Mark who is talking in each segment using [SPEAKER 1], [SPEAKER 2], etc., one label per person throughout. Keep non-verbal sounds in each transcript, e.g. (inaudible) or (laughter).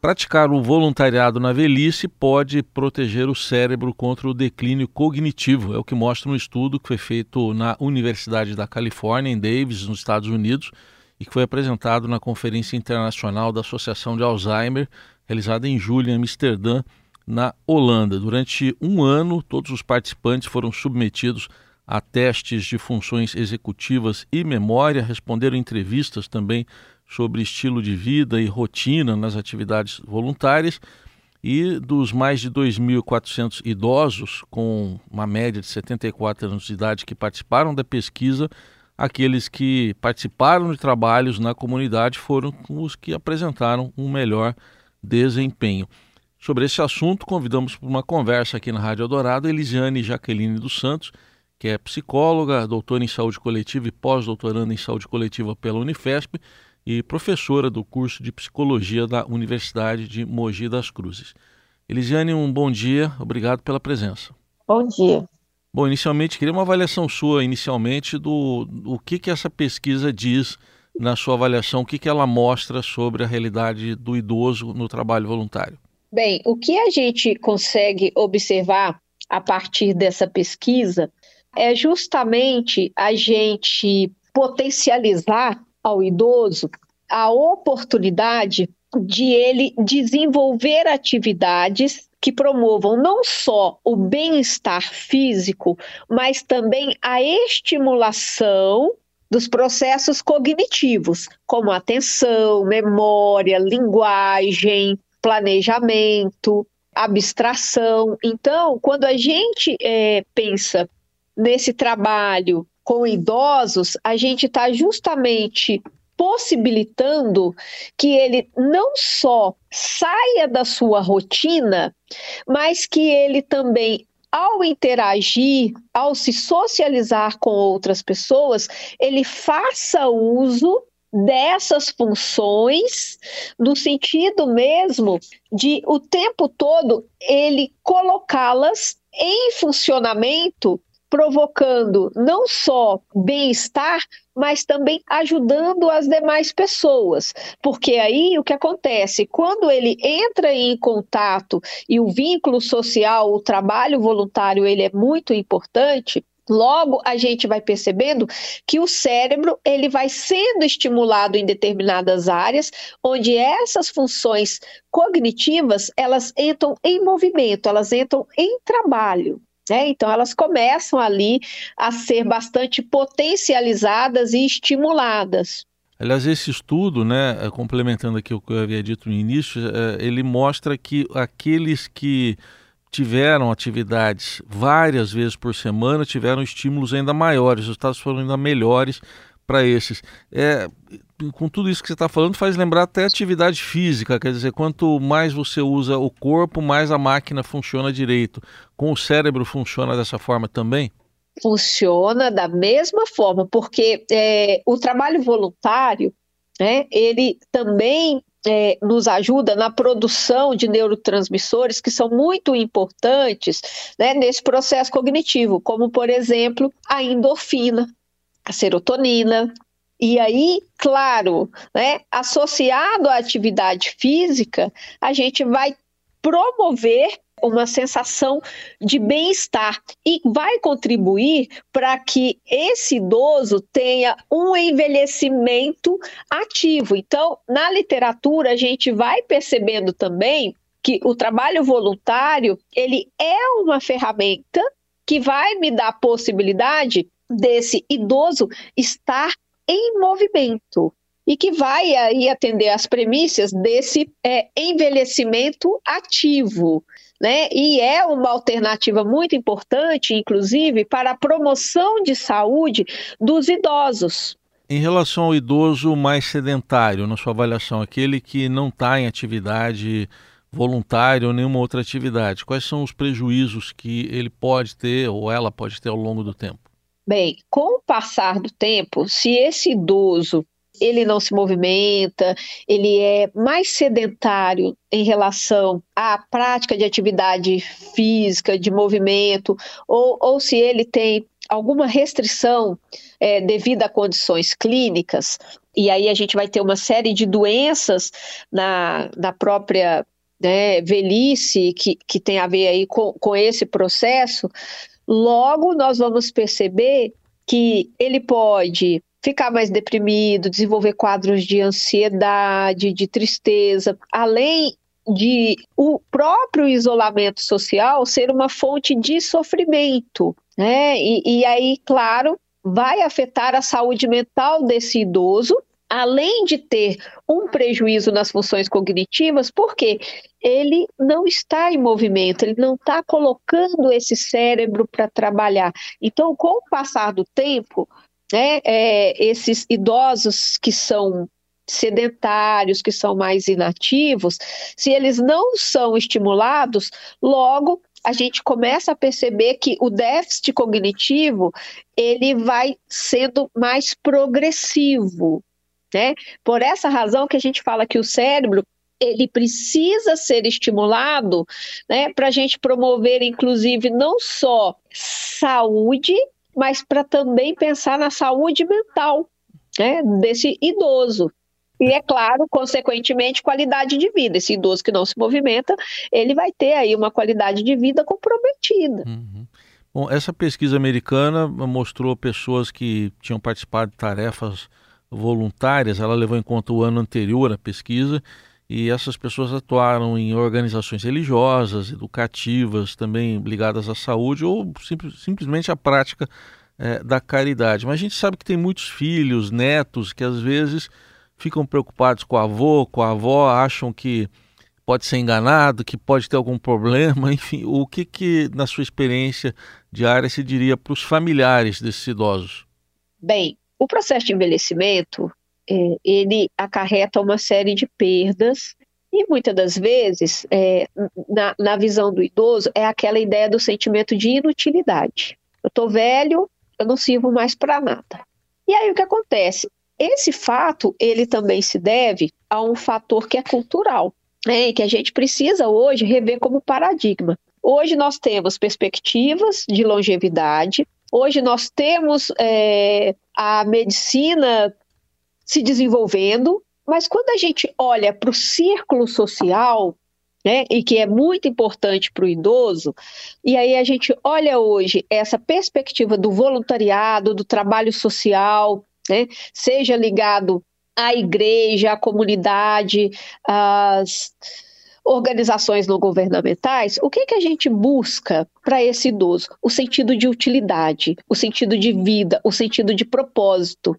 [SPEAKER 1] Praticar o voluntariado na velhice pode proteger o cérebro contra o declínio cognitivo, é o que mostra um estudo que foi feito na Universidade da Califórnia, em Davis, nos Estados Unidos, e que foi apresentado na Conferência Internacional da Associação de Alzheimer, realizada em julho em Amsterdã, na Holanda. Durante um ano, todos os participantes foram submetidos a testes de funções executivas e memória, responderam entrevistas também sobre estilo de vida e rotina nas atividades voluntárias. E dos mais de 2.400 idosos, com uma média de 74 anos de idade, que participaram da pesquisa, aqueles que participaram de trabalhos na comunidade foram os que apresentaram um melhor desempenho. Sobre esse assunto, convidamos para uma conversa aqui na Rádio Eldorado Elisiane Jaqueline dos Santos, que é psicóloga, doutora em saúde coletiva e pós-doutoranda em saúde coletiva pela Unifesp e professora do curso de Psicologia da Universidade de Mogi das Cruzes. Elisiane, um bom dia, obrigado pela presença.
[SPEAKER 2] Bom dia.
[SPEAKER 1] Bom, inicialmente, queria uma avaliação sua, inicialmente, do, do que, que essa pesquisa diz na sua avaliação, o que, que ela mostra sobre a realidade do idoso no trabalho voluntário.
[SPEAKER 2] Bem, o que a gente consegue observar a partir dessa pesquisa é justamente a gente potencializar ao idoso a oportunidade de ele desenvolver atividades que promovam não só o bem-estar físico, mas também a estimulação dos processos cognitivos, como atenção, memória, linguagem, planejamento, abstração. Então, quando a gente é, pensa nesse trabalho com idosos, a gente está justamente possibilitando que ele não só saia da sua rotina, mas que ele também ao interagir, ao se socializar com outras pessoas, ele faça uso dessas funções no sentido mesmo de o tempo todo ele colocá-las em funcionamento provocando não só bem-estar, mas também ajudando as demais pessoas. Porque aí o que acontece? Quando ele entra em contato e o vínculo social, o trabalho voluntário, ele é muito importante, Logo, a gente vai percebendo que o cérebro ele vai sendo estimulado em determinadas áreas, onde essas funções cognitivas elas entram em movimento, elas entram em trabalho. Né? Então, elas começam ali a ser bastante potencializadas e estimuladas.
[SPEAKER 1] Aliás, esse estudo, né, é, complementando aqui o que eu havia dito no início, é, ele mostra que aqueles que tiveram atividades várias vezes por semana tiveram estímulos ainda maiores, os resultados foram ainda melhores para esses. É, com tudo isso que você está falando, faz lembrar até atividade física, quer dizer, quanto mais você usa o corpo, mais a máquina funciona direito. Com o cérebro funciona dessa forma também?
[SPEAKER 2] Funciona da mesma forma, porque é, o trabalho voluntário, né, ele também é, nos ajuda na produção de neurotransmissores que são muito importantes né, nesse processo cognitivo, como, por exemplo, a endorfina a serotonina. E aí, claro, né, associado à atividade física, a gente vai promover uma sensação de bem-estar e vai contribuir para que esse idoso tenha um envelhecimento ativo. Então, na literatura, a gente vai percebendo também que o trabalho voluntário, ele é uma ferramenta que vai me dar possibilidade desse idoso estar em movimento e que vai aí atender às premissas desse é, envelhecimento ativo. Né? E é uma alternativa muito importante, inclusive, para a promoção de saúde dos idosos.
[SPEAKER 1] Em relação ao idoso mais sedentário, na sua avaliação, aquele que não está em atividade voluntária ou nenhuma outra atividade, quais são os prejuízos que ele pode ter ou ela pode ter ao longo do tempo?
[SPEAKER 2] Bem, com o passar do tempo, se esse idoso ele não se movimenta, ele é mais sedentário em relação à prática de atividade física, de movimento, ou, ou se ele tem alguma restrição é, devido a condições clínicas, e aí a gente vai ter uma série de doenças na, na própria né, velhice que, que tem a ver aí com, com esse processo, logo nós vamos perceber que ele pode ficar mais deprimido, desenvolver quadros de ansiedade, de tristeza, além de o próprio isolamento social ser uma fonte de sofrimento, né? E, e aí, claro, vai afetar a saúde mental desse idoso, além de ter um prejuízo nas funções cognitivas, porque ele não está em movimento, ele não está colocando esse cérebro para trabalhar. Então, com o passar do tempo, né, é, esses idosos que são sedentários, que são mais inativos, se eles não são estimulados, logo a gente começa a perceber que o déficit cognitivo ele vai sendo mais progressivo, né? Por essa razão que a gente fala que o cérebro ele precisa ser estimulado, né, para a gente promover, inclusive, não só saúde, mas para também pensar na saúde mental né, desse idoso. E é claro, consequentemente, qualidade de vida. Esse idoso que não se movimenta, ele vai ter aí uma qualidade de vida comprometida.
[SPEAKER 1] Uhum. Bom, essa pesquisa americana mostrou pessoas que tinham participado de tarefas voluntárias, ela levou em conta o ano anterior à pesquisa, e essas pessoas atuaram em organizações religiosas, educativas, também ligadas à saúde ou simples, simplesmente à prática é, da caridade. Mas a gente sabe que tem muitos filhos, netos, que às vezes ficam preocupados com o avô, com a avó, acham que pode ser enganado, que pode ter algum problema, (laughs) enfim, o que, que na sua experiência diária se diria para os familiares desses idosos?
[SPEAKER 2] Bem, o processo de envelhecimento é, ele acarreta uma série de perdas e muitas das vezes, é, na, na visão do idoso, é aquela ideia do sentimento de inutilidade. Eu estou velho, eu não sirvo mais para nada. E aí o que acontece? Esse fato, ele também se deve a um fator que é cultural, né, que a gente precisa hoje rever como paradigma. Hoje nós temos perspectivas de longevidade, hoje nós temos é, a medicina se desenvolvendo, mas quando a gente olha para o círculo social, né, e que é muito importante para o idoso, e aí a gente olha hoje essa perspectiva do voluntariado, do trabalho social, né, seja ligado à igreja, à comunidade, às organizações não governamentais, o que, que a gente busca para esse idoso? O sentido de utilidade, o sentido de vida, o sentido de propósito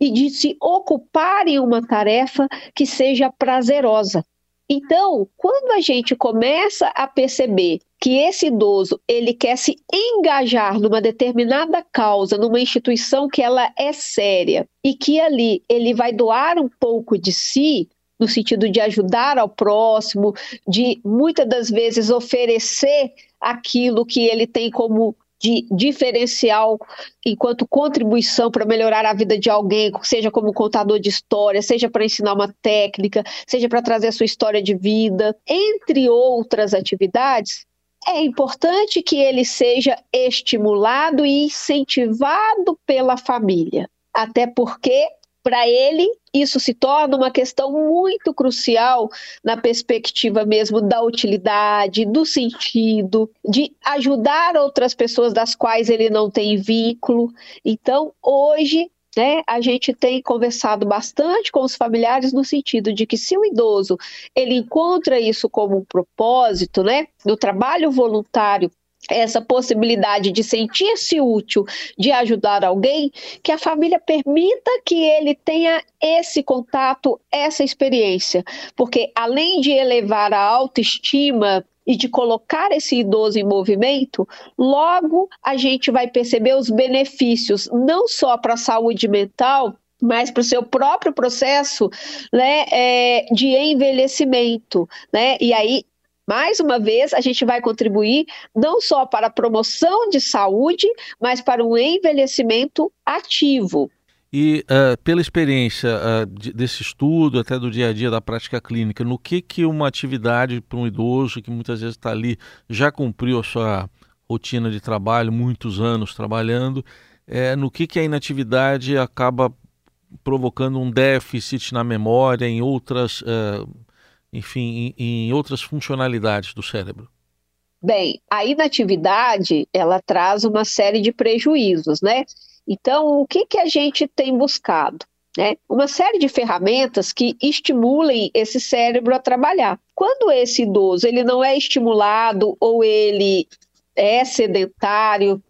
[SPEAKER 2] e de se ocupar em uma tarefa que seja prazerosa. Então, quando a gente começa a perceber que esse idoso ele quer se engajar numa determinada causa, numa instituição que ela é séria e que ali ele vai doar um pouco de si, no sentido de ajudar ao próximo, de muitas das vezes oferecer aquilo que ele tem como de diferencial enquanto contribuição para melhorar a vida de alguém, seja como contador de história, seja para ensinar uma técnica, seja para trazer a sua história de vida, entre outras atividades, é importante que ele seja estimulado e incentivado pela família. Até porque para ele, isso se torna uma questão muito crucial na perspectiva mesmo da utilidade, do sentido, de ajudar outras pessoas das quais ele não tem vínculo. Então, hoje, né, a gente tem conversado bastante com os familiares no sentido de que se o idoso ele encontra isso como um propósito, né, no trabalho voluntário essa possibilidade de sentir-se útil, de ajudar alguém, que a família permita que ele tenha esse contato, essa experiência, porque além de elevar a autoestima e de colocar esse idoso em movimento, logo a gente vai perceber os benefícios, não só para a saúde mental, mas para o seu próprio processo né, é, de envelhecimento. Né? E aí mais uma vez, a gente vai contribuir não só para a promoção de saúde, mas para um envelhecimento ativo.
[SPEAKER 1] E uh, pela experiência uh, de, desse estudo, até do dia a dia da prática clínica, no que, que uma atividade para um idoso que muitas vezes está ali já cumpriu a sua rotina de trabalho, muitos anos trabalhando, é, no que, que a inatividade acaba provocando um déficit na memória, em outras, uh, enfim, em, em, outras funcionalidades do cérebro?
[SPEAKER 2] Bem, a inatividade ela traz uma série de prejuízos, né? Então, o que, que a gente tem buscado? Né? Uma série de ferramentas que estimulem esse cérebro a trabalhar. Quando esse idoso ele não é estimulado ou ele é sedentário,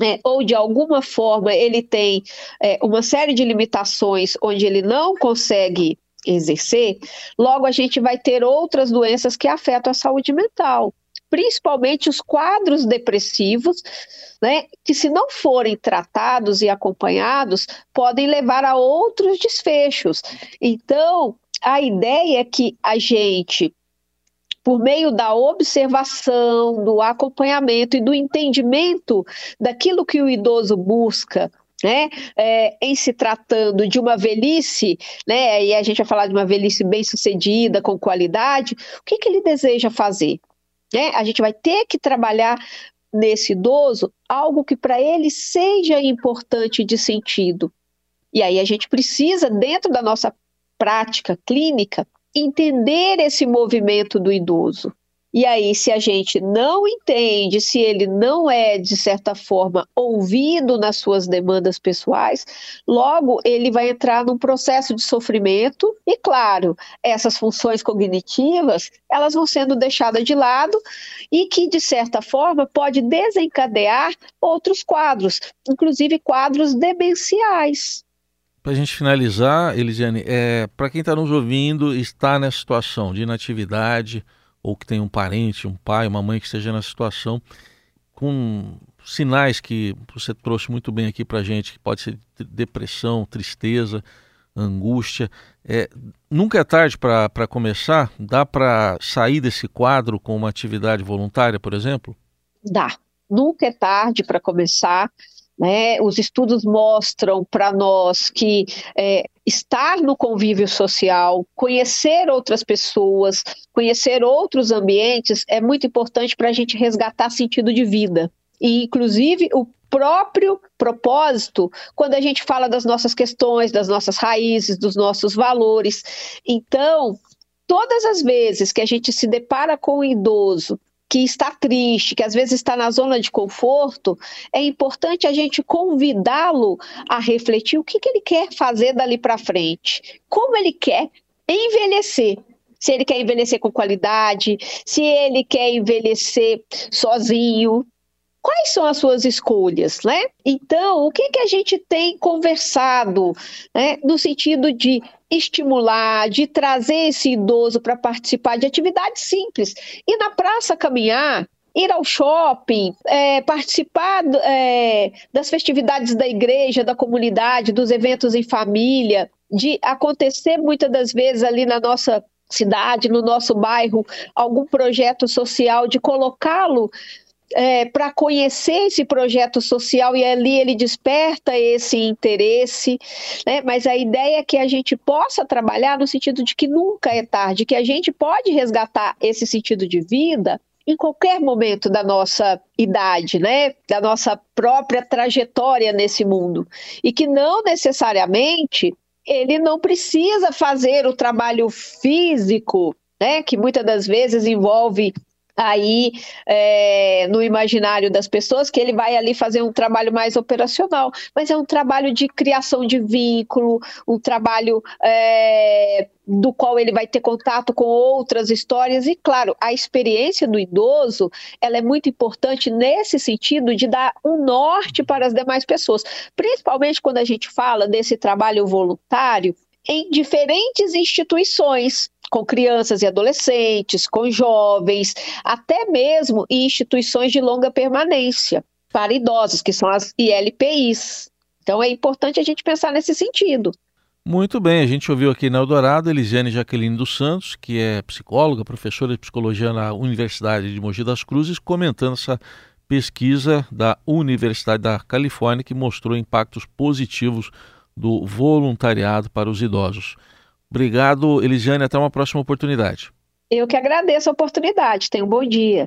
[SPEAKER 2] é, ou de alguma forma ele tem é, uma série de limitações onde ele não consegue exercer, logo a gente vai ter outras doenças que afetam a saúde mental, principalmente os quadros depressivos, né, que se não forem tratados e acompanhados, podem levar a outros desfechos. Então, a ideia é que a gente por meio da observação, do acompanhamento e do entendimento daquilo que o idoso busca, né, é, em se tratando de uma velhice, né, e a gente vai falar de uma velhice bem sucedida, com qualidade, o que, que ele deseja fazer? Né? A gente vai ter que trabalhar nesse idoso algo que para ele seja importante de sentido. E aí a gente precisa, dentro da nossa prática clínica, entender esse movimento do idoso. E aí, se a gente não entende, se ele não é, de certa forma, ouvido nas suas demandas pessoais, logo ele vai entrar num processo de sofrimento. E, claro, essas funções cognitivas elas vão sendo deixadas de lado e que, de certa forma, pode desencadear outros quadros, inclusive quadros demenciais.
[SPEAKER 1] Para a gente finalizar, Elisiane, é, para quem está nos ouvindo, está nessa situação de inatividade, ou que tem um parente, um pai, uma mãe que esteja nessa situação, com sinais que você trouxe muito bem aqui para gente, que pode ser depressão, tristeza, angústia. É, nunca é tarde para começar? Dá para sair desse quadro com uma atividade voluntária, por exemplo?
[SPEAKER 2] Dá. Nunca é tarde para começar. Né? Os estudos mostram para nós que é, estar no convívio social, conhecer outras pessoas, conhecer outros ambientes é muito importante para a gente resgatar sentido de vida. E, inclusive, o próprio propósito quando a gente fala das nossas questões, das nossas raízes, dos nossos valores. Então, todas as vezes que a gente se depara com um idoso que está triste, que às vezes está na zona de conforto, é importante a gente convidá-lo a refletir o que, que ele quer fazer dali para frente, como ele quer envelhecer. Se ele quer envelhecer com qualidade, se ele quer envelhecer sozinho, quais são as suas escolhas, né? Então, o que, que a gente tem conversado, né, no sentido de estimular, de trazer esse idoso para participar de atividades simples. Ir na praça caminhar, ir ao shopping, é, participar é, das festividades da igreja, da comunidade, dos eventos em família, de acontecer muitas das vezes ali na nossa cidade, no nosso bairro, algum projeto social, de colocá-lo é, para conhecer esse projeto social e ali ele desperta esse interesse, né? mas a ideia é que a gente possa trabalhar no sentido de que nunca é tarde, que a gente pode resgatar esse sentido de vida em qualquer momento da nossa idade, né, da nossa própria trajetória nesse mundo, e que não necessariamente ele não precisa fazer o trabalho físico, né, que muitas das vezes envolve aí é, no imaginário das pessoas que ele vai ali fazer um trabalho mais operacional, mas é um trabalho de criação de vínculo, um trabalho é, do qual ele vai ter contato com outras histórias. E claro a experiência do idoso ela é muito importante nesse sentido de dar um norte para as demais pessoas, principalmente quando a gente fala desse trabalho voluntário em diferentes instituições, com crianças e adolescentes, com jovens, até mesmo em instituições de longa permanência, para idosos, que são as ILPIs. Então é importante a gente pensar nesse sentido.
[SPEAKER 1] Muito bem, a gente ouviu aqui na Eldorado Elisiane Jaqueline dos Santos, que é psicóloga, professora de psicologia na Universidade de Mogi das Cruzes, comentando essa pesquisa da Universidade da Califórnia que mostrou impactos positivos do voluntariado para os idosos. Obrigado, Elisiane. Até uma próxima oportunidade.
[SPEAKER 2] Eu que agradeço a oportunidade. Tenha um bom dia.